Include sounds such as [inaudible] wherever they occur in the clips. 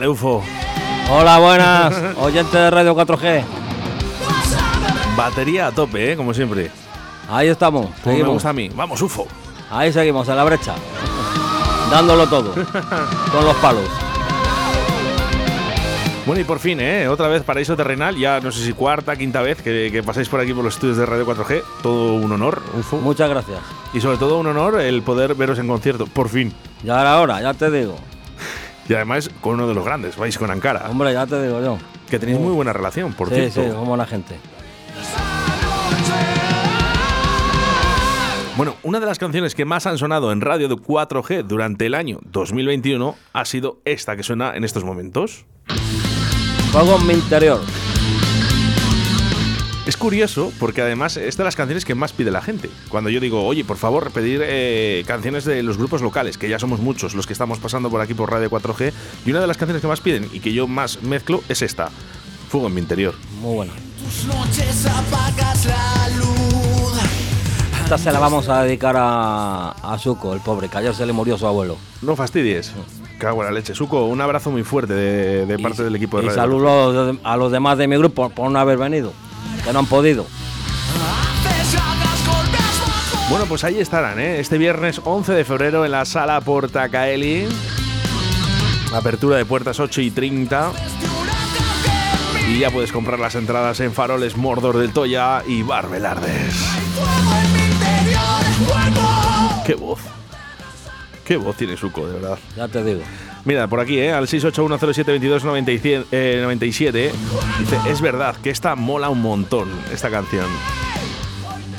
Dale, UFO. Hola, buenas, oyentes de Radio 4G. Batería a tope, ¿eh? Como siempre. Ahí estamos, Como me seguimos. gusta a mí. Vamos, UFO. Ahí seguimos, en la brecha. Dándolo todo. Con los palos. Bueno, y por fin, ¿eh? Otra vez Paraíso Terrenal. Ya no sé si cuarta, quinta vez que, que pasáis por aquí por los estudios de Radio 4G. Todo un honor, UFO. Muchas gracias. Y sobre todo un honor el poder veros en concierto. Por fin. Ya era hora, ya te digo. Y además con uno de los grandes, vais con Ankara. Hombre, ya te digo yo. Que tenéis muy buena relación, por sí, cierto. sí, somos buena gente. Bueno, una de las canciones que más han sonado en radio de 4G durante el año 2021 ha sido esta que suena en estos momentos. Fuego en mi interior. Es curioso porque además es de las canciones que más pide la gente. Cuando yo digo, oye, por favor, pedir eh, canciones de los grupos locales, que ya somos muchos los que estamos pasando por aquí por Radio 4G, y una de las canciones que más piden y que yo más mezclo es esta, Fuego en mi interior. Muy buena. Tus noches apagas la luz. Esta se la vamos a dedicar a, a Suco, el pobre, que ayer se le murió su abuelo. No fastidies. Cago en la leche. Suco, un abrazo muy fuerte de, de parte Y- del equipo de Y Radio saludo a los demás de mi grupo por no haber venido, que no han podido. Bueno, pues ahí estarán, ¿eh? Este viernes 11 de febrero en la sala Portacaeli. Apertura de puertas 8 y 30. Y ya puedes comprar las entradas en Faroles Mordor del Toya y Barbelardes. ¡Qué voz! ¡Qué voz tiene Suco, de verdad! Ya te digo. Mira, por aquí, ¿eh? al 681072297, eh, 97, dice, es verdad que esta mola un montón, esta canción.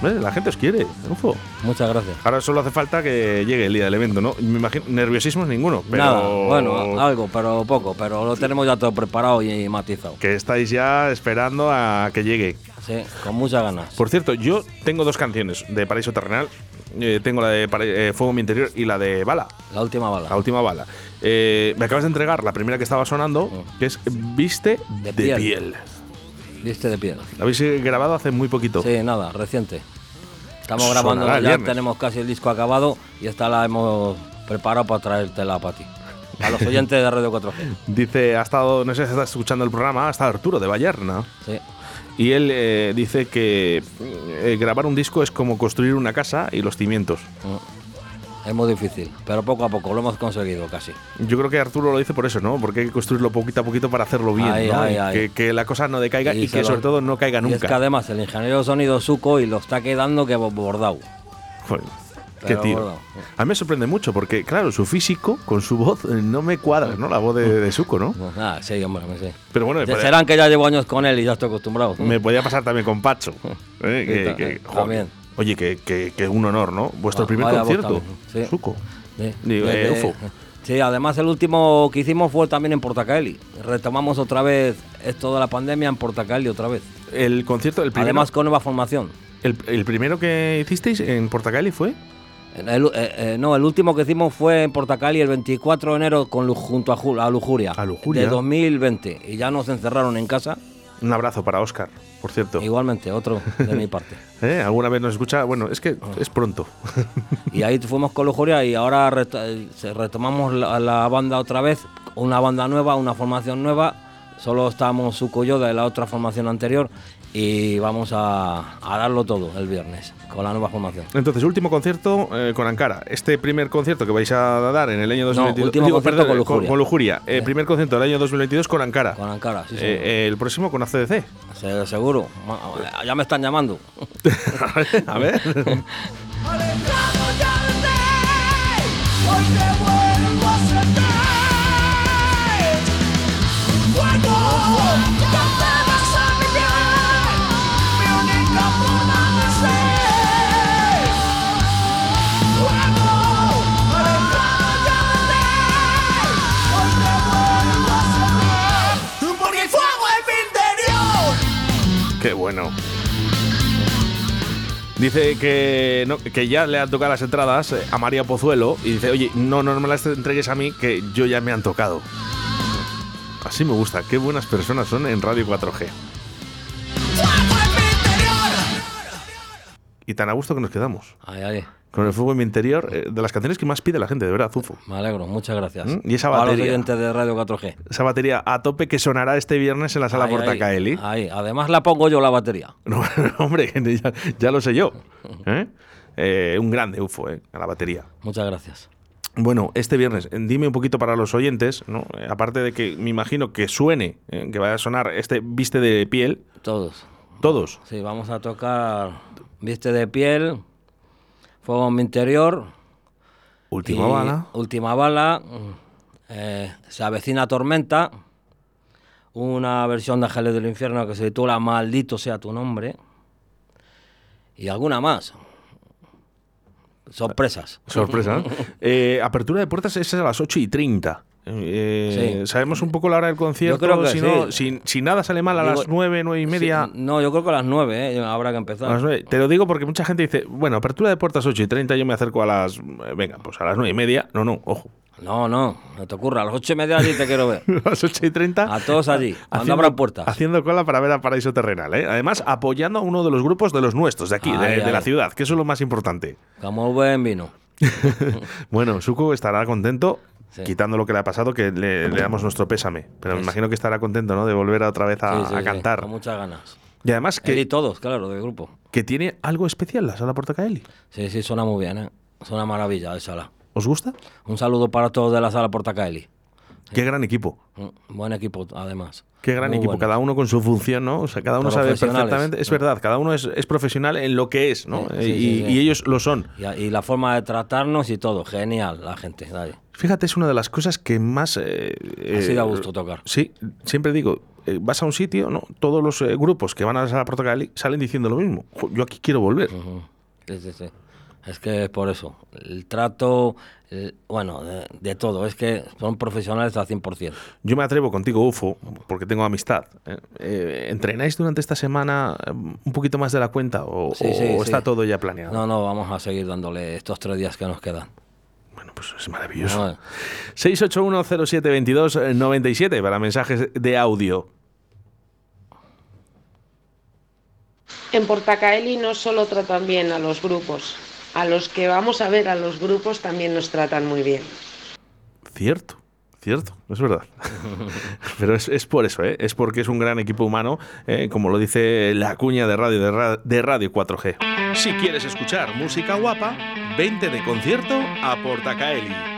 La gente os quiere, ufo. Muchas gracias. Ahora solo hace falta que llegue el día del evento, ¿no? Me imagino, nerviosismo ninguno, pero... Nada, bueno, algo, pero poco, pero lo tenemos ya todo preparado y matizado. Que estáis ya esperando a que llegue. Sí, con muchas ganas. Por cierto, yo tengo dos canciones de Paraíso Terrenal. Eh, tengo la de eh, Fuego en mi interior y la de Bala, La última bala. la última bala. Eh, me acabas de entregar la primera que estaba sonando, que es Viste de, De piel. piel. Viste de piedra. La habéis grabado hace muy poquito. Sí, nada, reciente. Estamos Sonará grabando, ya tenemos casi el disco acabado y esta la hemos preparado para traértela para ti. A los [laughs] oyentes de Radio 4G. Dice, ha estado, no sé si está escuchando el programa, ha estado Arturo de Vallerna. Sí. Y él eh, dice que eh, grabar un disco es como construir una casa y los cimientos. Mm. Es muy difícil, pero poco a poco lo hemos conseguido casi. Yo creo que Arturo lo dice por eso, ¿no? Porque hay que construirlo poquito a poquito para hacerlo bien, Ay, ¿no? ay, Y ay. Que, que la cosa no decaiga y, que lo- sobre todo no caiga Y es que nunca. además el ingeniero de sonido Suco y lo está quedando que bordado. Joder, qué tío. bueno. A mí me sorprende mucho porque, claro, su físico con su voz eh, no me cuadra, ¿no? La voz de, de Suco, ¿no? Nada, sí, hombre, sé. Pero bueno, Ya Serán que ya llevo años con él y ya estoy acostumbrado. me podía pasar también con Pacho. [laughs] ¿eh? Sí, Que- que- eh, también. Oye, que, que, que un honor, ¿no? Vuestro Va- primer concierto, sí. Suco. Sí. Digo, eh, UFO. [laughs] Sí, además el último que hicimos fue también en Portacaeli. Retomamos otra vez esto de la pandemia en Portacaeli otra vez. El concierto, el primero, Además con nueva formación. el, el primero que hicisteis en Portacali fue El- eh, eh, no, el último que hicimos fue en Portacaeli el 24 de enero con, junto a, a Lujuria. A Lujuria. De 2020. Y ya nos encerraron en casa. un abrazo para Oscar, por cierto. Igualmente, otro de mi parte. [laughs] ¿Eh? ¿Alguna vez nos escucha? Bueno, es que Ah. es pronto. [laughs] Y ahí fuimos con Lujuria y ahora se- retomamos la, la banda otra vez, una banda nueva, una formación nueva. Solo estamos Suco y yo de la otra formación anterior y vamos a, a darlo todo el viernes con la nueva formación. Entonces, último concierto eh, con Ankara. Este primer concierto que vais a dar en el año 2022. último concierto con Lujuria. Con, Lujuria. Eh, Sí. primer concierto del año 2022 con Ankara. Con Ankara, sí, Eh, eh, el próximo con ACDC. Se- seguro. Ya me están llamando. [laughs] a ver. [laughs] Alejado ya [laughs] Bueno. Dice que, que ya le han tocado las entradas eh, a María Pozuelo y dice, oye, no, no me las entregues a mí, que yo ya me han tocado. Así me gusta, qué buenas personas son en Radio 4G. Y tan a gusto que nos quedamos. Ay, ay. Con el fuego en mi interior, eh, de las canciones que más pide la gente, de verdad, Zufo. Me alegro, muchas gracias. ¿Mm? Y esa A los batería. de Radio 4G. Esa batería a tope que sonará este viernes en la sala Ahí, Portacaeli. ahí, ahí. Además la pongo yo la batería. [laughs] No, hombre, [laughs] ya, ya lo sé yo. ¿eh? Eh, un grande UFO, ¿eh? A la batería. Muchas gracias. Bueno, este viernes, dime un poquito para los oyentes, ¿no? Aparte de que me imagino que suene, que vaya a sonar este viste de piel, Todos. todos. Sí, vamos a tocar Viste de piel, Mi interior. Última y bala. Última bala. mm, eh, se avecina tormenta. Una versión de Ángeles del Infierno que se titula Maldito sea tu nombre. Y alguna más. Sorpresas. Sorpresa. ¿no? [laughs] Eh, apertura de puertas es a las 8 y 30. Eh, Sí. ¿Sabemos un poco la hora del concierto? creo que si, no- sí. si, si nada sale mal a Digo- las 9, 9 y media. Sí, no, yo creo que a las 9 ¿eh? habrá que empezar. a las nueve. Te lo digo porque mucha gente dice, bueno, apertura de puertas 8 y 30, yo me acerco a las... eh, Venga, pues a las 9 y media. No, no, ojo. No, no, no te ocurra. A las 8 y media allí te quiero ver. A [laughs] las 8 y 30. A todos allí, cuando abran puertas. Haciendo cola para ver a Paraíso Terrenal. ¿eh? Además, apoyando a uno de los grupos de los nuestros, de aquí, de, Ay, de la ciudad, que eso es lo más importante. Como buen vino. [laughs] Bueno, Suco estará contento, Sí. quitando lo que le ha pasado, que le, le damos nuestro pésame. Pero me imagino que estará contento, ¿no? De volver otra vez a, cantar. con muchas ganas. Y además Él y que, todos, claro, del grupo. que tiene algo especial la sala Portacaeli. Sí, sí, suena muy bien, ¿eh? Suena maravilla de sala. ¿Os gusta? Un saludo para todos de la sala Portacaeli. Qué gran equipo. Un buen equipo, además. Qué gran Muy equipo, bueno. cada uno con su función, ¿no? O sea, cada uno sabe perfectamente. Es verdad, cada uno es, es profesional en lo que es, ¿no? Sí, y, sí, sí, sí. y ellos lo son. Y, y la forma de tratarnos y todo. Genial, la gente. dale. Fíjate, es una de las cosas que más. Eh, Así eh, da gusto tocar. Sí, siempre digo, eh, vas a un sitio, ¿no? Todos los eh, grupos que van a la Portacaeli salen diciendo lo mismo. Yo aquí quiero volver. Sí, sí, sí. Es que es por eso. El trato, el- bueno, de, de todo. Es que son profesionales al 100%. Yo me atrevo contigo, UFO, porque tengo amistad. ¿eh? Eh, ¿Entrenáis durante esta semana eh, un poquito más de la cuenta o, Sí, o sí, está sí. todo ya planeado? No, no, vamos a seguir dándole estos tres días que nos quedan. Bueno, pues es maravilloso. Bueno. 681072297 para mensajes de audio. En Portacaeli no solo tratan bien a los grupos, a los que vamos a ver a los grupos también nos tratan muy bien. Cierto, cierto, es verdad. [laughs] Pero es, es por eso, ¿eh? es porque es un gran equipo humano, ¿eh? como lo dice la cuña de radio de, de Radio 4G. Si quieres escuchar música guapa, vente de concierto a Portacaeli.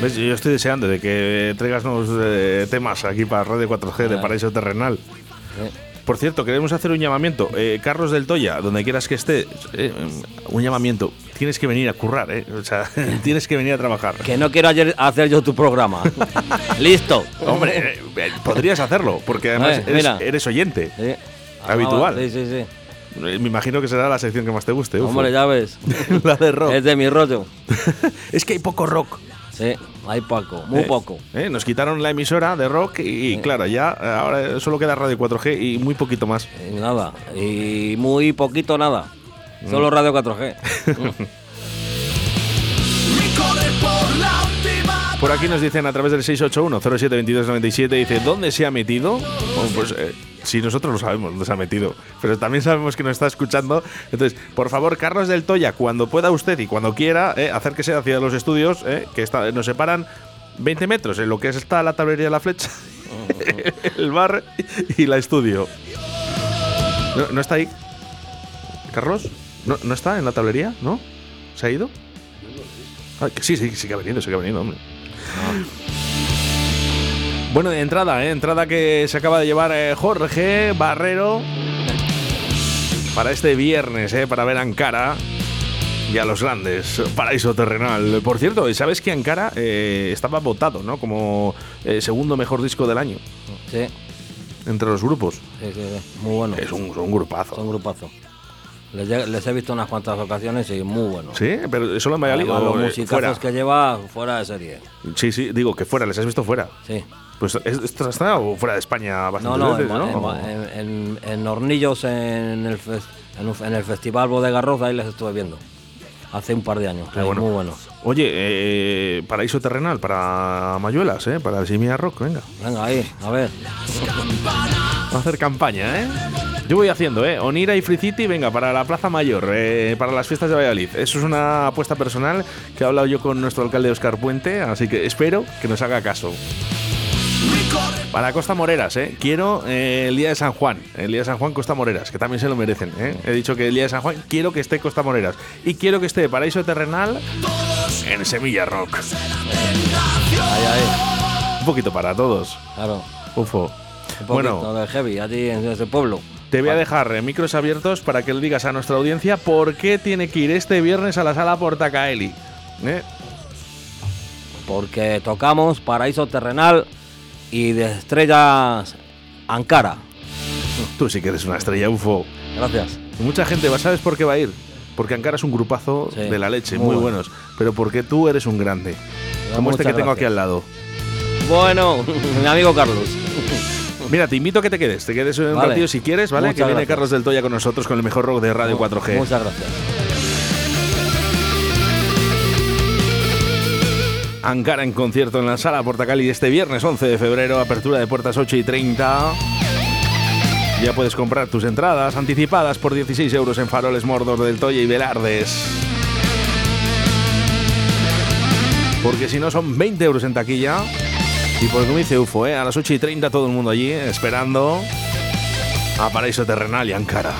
¿Ves? Yo estoy deseando de que traigas nuevos eh, temas aquí para Radio 4G de Ah. Paraíso Terrenal. Eh, Por cierto, queremos hacer un llamamiento. Eh, Carlos del Toya, donde quieras que esté, eh, un llamamiento. Tienes que venir a currar, ¿eh? O sea, [laughs] tienes que venir a trabajar. Que no quiero ayer hacer yo tu programa. [laughs] Listo. Hombre, eh, podrías hacerlo, porque además eres, eres oyente. Sí. Habitual. Sí, sí, sí. Me imagino que será la sección que más te guste. Ufo. Hombre, ya ves. [laughs] la de rock. Es de mi rollo. es que hay poco rock. Sí. hay poco, muy Eh, poco. eh, Nos quitaron la emisora de rock y, claro, ya ahora solo queda Radio 4G y muy poquito más. Y nada, y muy poquito nada. Solo Radio 4G. [laughs] Por aquí nos dicen a través del 681-072297, dice, ¿dónde se ha metido? Bueno, pues eh, si nosotros lo sabemos dónde se ha metido, pero también sabemos que nos está escuchando. Entonces, por favor, Carlos del Toya, cuando pueda usted y cuando quiera, eh, acérquese hacia los estudios, eh, que está, nos separan 20 metros en lo que está la tablería de la flecha, [laughs] el bar y la estudio. ¿No, no está ahí? ¿Carlos? ¿No, ¿No está en la tablería? ¿No? ¿Se ha ido? Ah, sí, sí, sí que ha venido, sí que ha venido, hombre. Bueno, de entrada, ¿eh? entrada que se acaba de llevar eh, Jorge Barrero para este viernes, ¿eh? para ver Ankara y a los grandes, Paraíso Terrenal. Por cierto, ¿sabes que Ankara estaba votado ¿no? como segundo mejor disco del año Sí, entre los grupos? sí, sí, sí, muy bueno. Es un, un grupazo. Son grupazo. Les, he visto unas cuantas ocasiones y muy bueno. Sí, pero solo en Valladolid. Además, los eh, musicazos que lleva fuera de serie. Sí, sí, digo que fuera, les has visto fuera. Sí. Pues ¿es- esto está o fuera de España No, bastante no, veces, en, ¿no? en- en- en Hornillos, en el, en, el Festival Bodega Rosa, ahí les estuve viendo. Hace un par de años. Ahí, bueno. Muy bueno. Oye, eh, paraíso terrenal para Mayuelas, ¿eh? Para Simia Rock, venga. Venga, ahí, a ver. Vamos a hacer campaña, ¿eh? Yo voy haciendo, ¿eh? Onira y Free City, venga, para la Plaza Mayor, eh, para las fiestas de Valladolid. Eso es una apuesta personal que he hablado yo con nuestro alcalde Oscar Puente, así que espero que nos haga caso. Para Costa Moreras, ¿eh? Quiero eh, el día de San Juan, el día de San Juan Costa Moreras, que también se lo merecen, ¿eh? He dicho que el día de San Juan quiero que esté Costa Moreras y quiero que esté Paraíso Terrenal en Semilla Rock. Ahí, ahí. Un poquito para todos. Claro. Ufo. Un Bueno, poquito de heavy, allí en ese pueblo. Te voy a dejar micros abiertos para que le digas a nuestra audiencia por qué tiene que ir este viernes a la sala Portacaeli. ¿Eh? Porque tocamos Paraíso Terrenal y de estrellas Ankara. Tú sí que eres una estrella UFO. Gracias. Mucha gente va, ¿sabes por qué va a ir? Porque Ankara es un grupazo Sí, de la leche, muy muy, bueno. buenos. Pero porque tú eres un grande. Como este que tengo aquí al lado. Bueno, [laughs] mi amigo Carlos. Mira, te invito a que te quedes. Te quedes un Vale. ratito si quieres, ¿vale? Muchas que viene gracias. Carlos del Toya con nosotros con el mejor rock de Radio 4G. Muchas gracias. Ankara en concierto en la sala Portacali este viernes 11 de febrero, apertura de puertas 8 y 30. Ya puedes comprar tus entradas anticipadas por 16 euros en Faroles Mordor del Toya y Velardes. Porque si no son 20 euros en taquilla. Y por como dice UFO, ¿eh? a las 8 y 30 todo el mundo allí esperando a Paraíso Terrenal y Ankara.